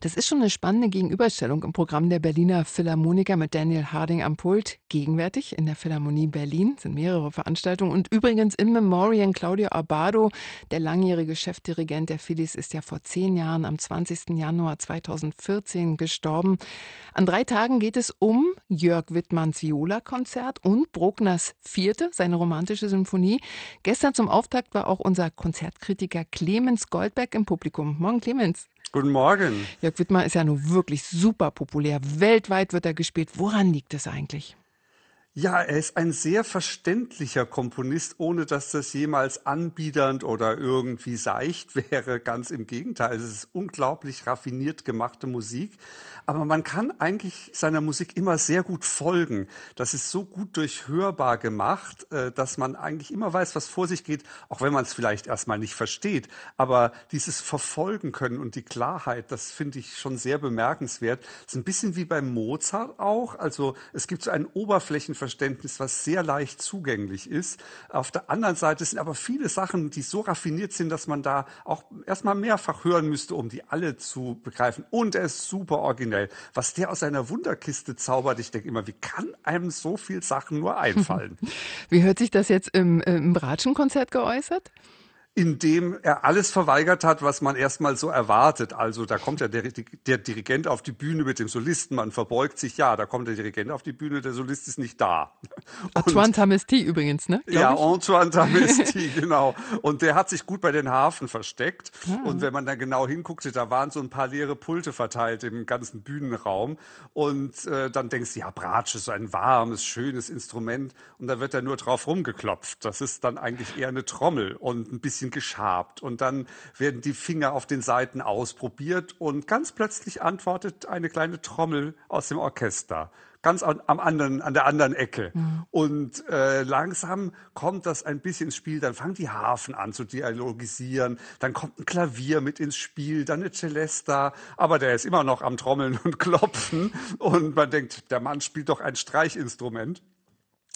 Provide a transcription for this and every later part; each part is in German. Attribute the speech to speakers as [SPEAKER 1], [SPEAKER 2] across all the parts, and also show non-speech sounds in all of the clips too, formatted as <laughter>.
[SPEAKER 1] Das ist schon eine spannende Gegenüberstellung im Programm der Berliner Philharmoniker mit Daniel Harding am Pult. Gegenwärtig in der Philharmonie Berlin sind mehrere Veranstaltungen. Und übrigens in Memoriam Claudio Abado, der langjährige Chefdirigent der Phillies, ist ja vor zehn Jahren am 20. Januar 2014 gestorben. An drei Tagen geht es um Jörg Wittmanns Viola-Konzert und Bruckners Vierte, seine romantische Symphonie. Gestern zum Auftakt war auch unser Konzertkritiker Clemens Goldberg im Publikum. Morgen, Clemens.
[SPEAKER 2] Guten Morgen.
[SPEAKER 1] Jörg Wittmer ist ja nun wirklich super populär. Weltweit wird er gespielt. Woran liegt es eigentlich?
[SPEAKER 2] Ja, er ist ein sehr verständlicher Komponist, ohne dass das jemals anbiedernd oder irgendwie seicht wäre. Ganz im Gegenteil, es ist unglaublich raffiniert gemachte Musik. Aber man kann eigentlich seiner Musik immer sehr gut folgen. Das ist so gut durchhörbar gemacht, äh, dass man eigentlich immer weiß, was vor sich geht, auch wenn man es vielleicht erstmal nicht versteht. Aber dieses Verfolgen können und die Klarheit, das finde ich schon sehr bemerkenswert. Das ist ein bisschen wie beim Mozart auch. Also es gibt so ein Oberflächenverständnis Verständnis, was sehr leicht zugänglich ist. Auf der anderen Seite sind aber viele Sachen, die so raffiniert sind, dass man da auch erstmal mehrfach hören müsste, um die alle zu begreifen. Und er ist super originell. Was der aus seiner Wunderkiste zaubert, ich denke immer, wie kann einem so viel Sachen nur einfallen? <laughs>
[SPEAKER 1] Wie hört sich das jetzt im, im Bratschenkonzert geäußert?
[SPEAKER 2] Indem er alles verweigert hat, was man erstmal so erwartet. Also da kommt ja der, der, Dirigent auf die Bühne mit dem Solisten, man verbeugt sich, ja, da kommt der Dirigent auf die Bühne, der Solist ist nicht da.
[SPEAKER 1] Antoine Tamesti übrigens, ne?
[SPEAKER 2] Ja, ich. Antoine Tamesti, <laughs> genau. Und der hat sich gut bei den Hafen versteckt. Ah. Und wenn man da genau hinguckte, da waren so ein paar leere Pulte verteilt im ganzen Bühnenraum. Und äh, dann denkst du, ja, Bratsch ist so ein warmes, schönes Instrument. Und da wird er nur drauf rumgeklopft. Das ist dann eigentlich eher eine Trommel und ein bisschen bisschen geschabt und dann werden die Finger auf den Seiten ausprobiert und ganz plötzlich antwortet eine kleine Trommel aus dem Orchester ganz an, am anderen, an der anderen Ecke. Mhm. Und äh, langsam kommt das ein bisschen ins Spiel. Dann fangen die Hafen an zu dialogisieren. Dann kommt ein Klavier mit ins Spiel, dann eine Celesta. Aber der ist immer noch am Trommeln und <laughs> Klopfen. Und man denkt, der Mann spielt doch ein Streichinstrument.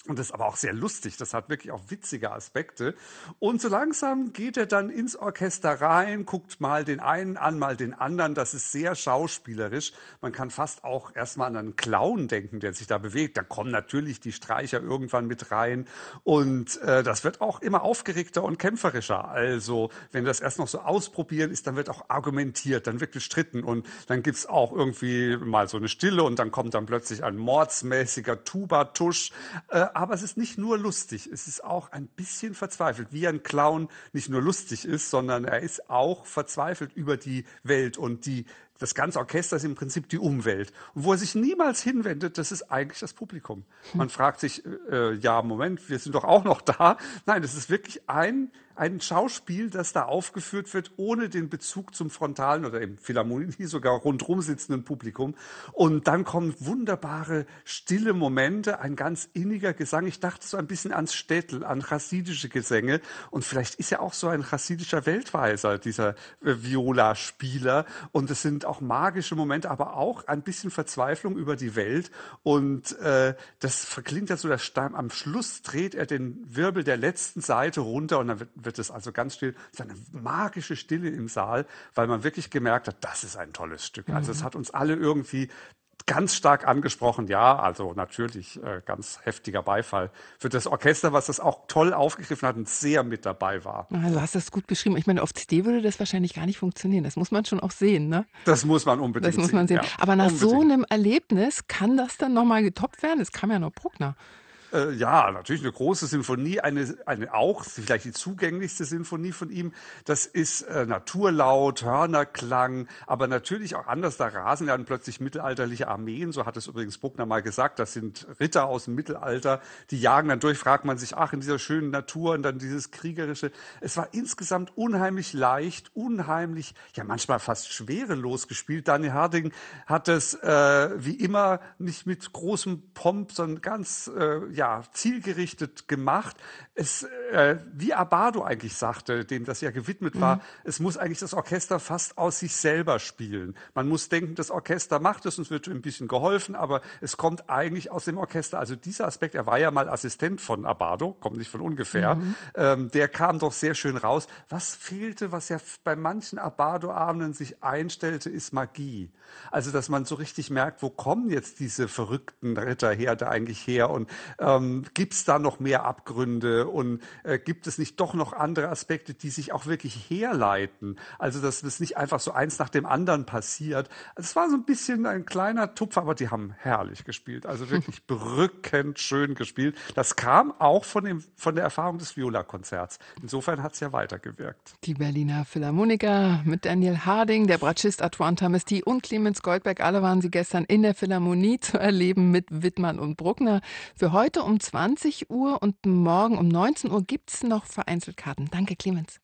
[SPEAKER 2] Und das ist aber auch sehr lustig. Das hat wirklich auch witzige Aspekte. Und so langsam geht er dann ins Orchester rein, guckt mal den einen an, mal den anderen. Das ist sehr schauspielerisch. Man kann fast auch erstmal an einen Clown denken, der sich da bewegt. Da kommen natürlich die Streicher irgendwann mit rein. Und äh, das wird auch immer aufgeregter und kämpferischer. Also, wenn das erst noch so ausprobieren ist, dann wird auch argumentiert, dann wird gestritten. Und dann gibt's auch irgendwie mal so eine Stille und dann kommt dann plötzlich ein mordsmäßiger Tubatusch. Äh, aber es ist nicht nur lustig, es ist auch ein bisschen verzweifelt, wie ein Clown nicht nur lustig ist, sondern er ist auch verzweifelt über die Welt und die das ganze Orchester ist im Prinzip die Umwelt. Und wo er sich niemals hinwendet, das ist eigentlich das Publikum. Man fragt sich, äh, ja, Moment, wir sind doch auch noch da. Nein, das ist wirklich ein ein Schauspiel, das da aufgeführt wird, ohne den Bezug zum frontalen oder im Philharmonie sogar rundrum sitzenden Publikum. Und dann kommen wunderbare, stille Momente, ein ganz inniger Gesang. Ich dachte so ein bisschen ans Städtel, an chassidische Gesänge. Und vielleicht ist ja auch so ein chassidischer Weltweiser, dieser äh, Viola-Spieler. Und es sind auch magische Momente, aber auch ein bisschen Verzweiflung über die Welt. Und äh, das verklingt ja so der Stamm. Am Schluss dreht er den Wirbel der letzten Seite runter und dann wird wird es also ganz still. Es ist eine magische Stille im Saal, weil man wirklich gemerkt hat, das ist ein tolles Stück. Also es mhm. hat uns alle irgendwie ganz stark angesprochen, ja, also natürlich äh, ganz heftiger Beifall für das Orchester, was das auch toll aufgegriffen hat und sehr mit dabei war.
[SPEAKER 1] Also hast das gut beschrieben. Ich meine, auf CD würde das wahrscheinlich gar nicht funktionieren. Das muss man schon auch sehen, ne?
[SPEAKER 2] Das muss man unbedingt
[SPEAKER 1] Das muss man sehen.
[SPEAKER 2] sehen.
[SPEAKER 1] Ja, Aber nach unbedingt. so einem Erlebnis kann das dann nochmal getoppt werden? Es kam ja noch Bruckner.
[SPEAKER 2] Äh, ja, natürlich eine große Sinfonie, eine, eine auch, vielleicht die zugänglichste Sinfonie von ihm. Das ist äh, Naturlaut, Hörnerklang, aber natürlich auch anders. Da rasen dann plötzlich mittelalterliche Armeen, so hat es übrigens Bruckner mal gesagt. Das sind Ritter aus dem Mittelalter, die jagen dann durch, fragt man sich, ach, in dieser schönen Natur und dann dieses kriegerische. Es war insgesamt unheimlich leicht, unheimlich, ja manchmal fast schwerelos gespielt. Daniel Harding hat es äh, wie immer nicht mit großem Pomp, sondern ganz, äh, ja, ja, zielgerichtet gemacht. Es, äh, wie Abado eigentlich sagte, dem das ja gewidmet war, mhm. es muss eigentlich das Orchester fast aus sich selber spielen. Man muss denken, das Orchester macht es, uns wird ein bisschen geholfen, aber es kommt eigentlich aus dem Orchester. Also dieser Aspekt, er war ja mal Assistent von Abado, kommt nicht von ungefähr, mhm. ähm, der kam doch sehr schön raus. Was fehlte, was ja bei manchen Abado-Abenden sich einstellte, ist Magie. Also, dass man so richtig merkt, wo kommen jetzt diese verrückten Ritterherde eigentlich her und ähm, gibt es da noch mehr Abgründe und äh, gibt es nicht doch noch andere Aspekte, die sich auch wirklich herleiten? Also, dass das nicht einfach so eins nach dem anderen passiert. Es war so ein bisschen ein kleiner Tupfer, aber die haben herrlich gespielt. Also wirklich <laughs> berückend schön gespielt. Das kam auch von, dem, von der Erfahrung des Viola-Konzerts. Insofern hat es ja weitergewirkt.
[SPEAKER 1] Die Berliner Philharmoniker mit Daniel Harding, der Bratschist Antoine Tamesti und Clemens Goldberg, alle waren sie gestern in der Philharmonie zu erleben mit Wittmann und Bruckner. Für um 20 Uhr und morgen um 19 Uhr gibt es noch vereinzelt Karten. Danke, Clemens.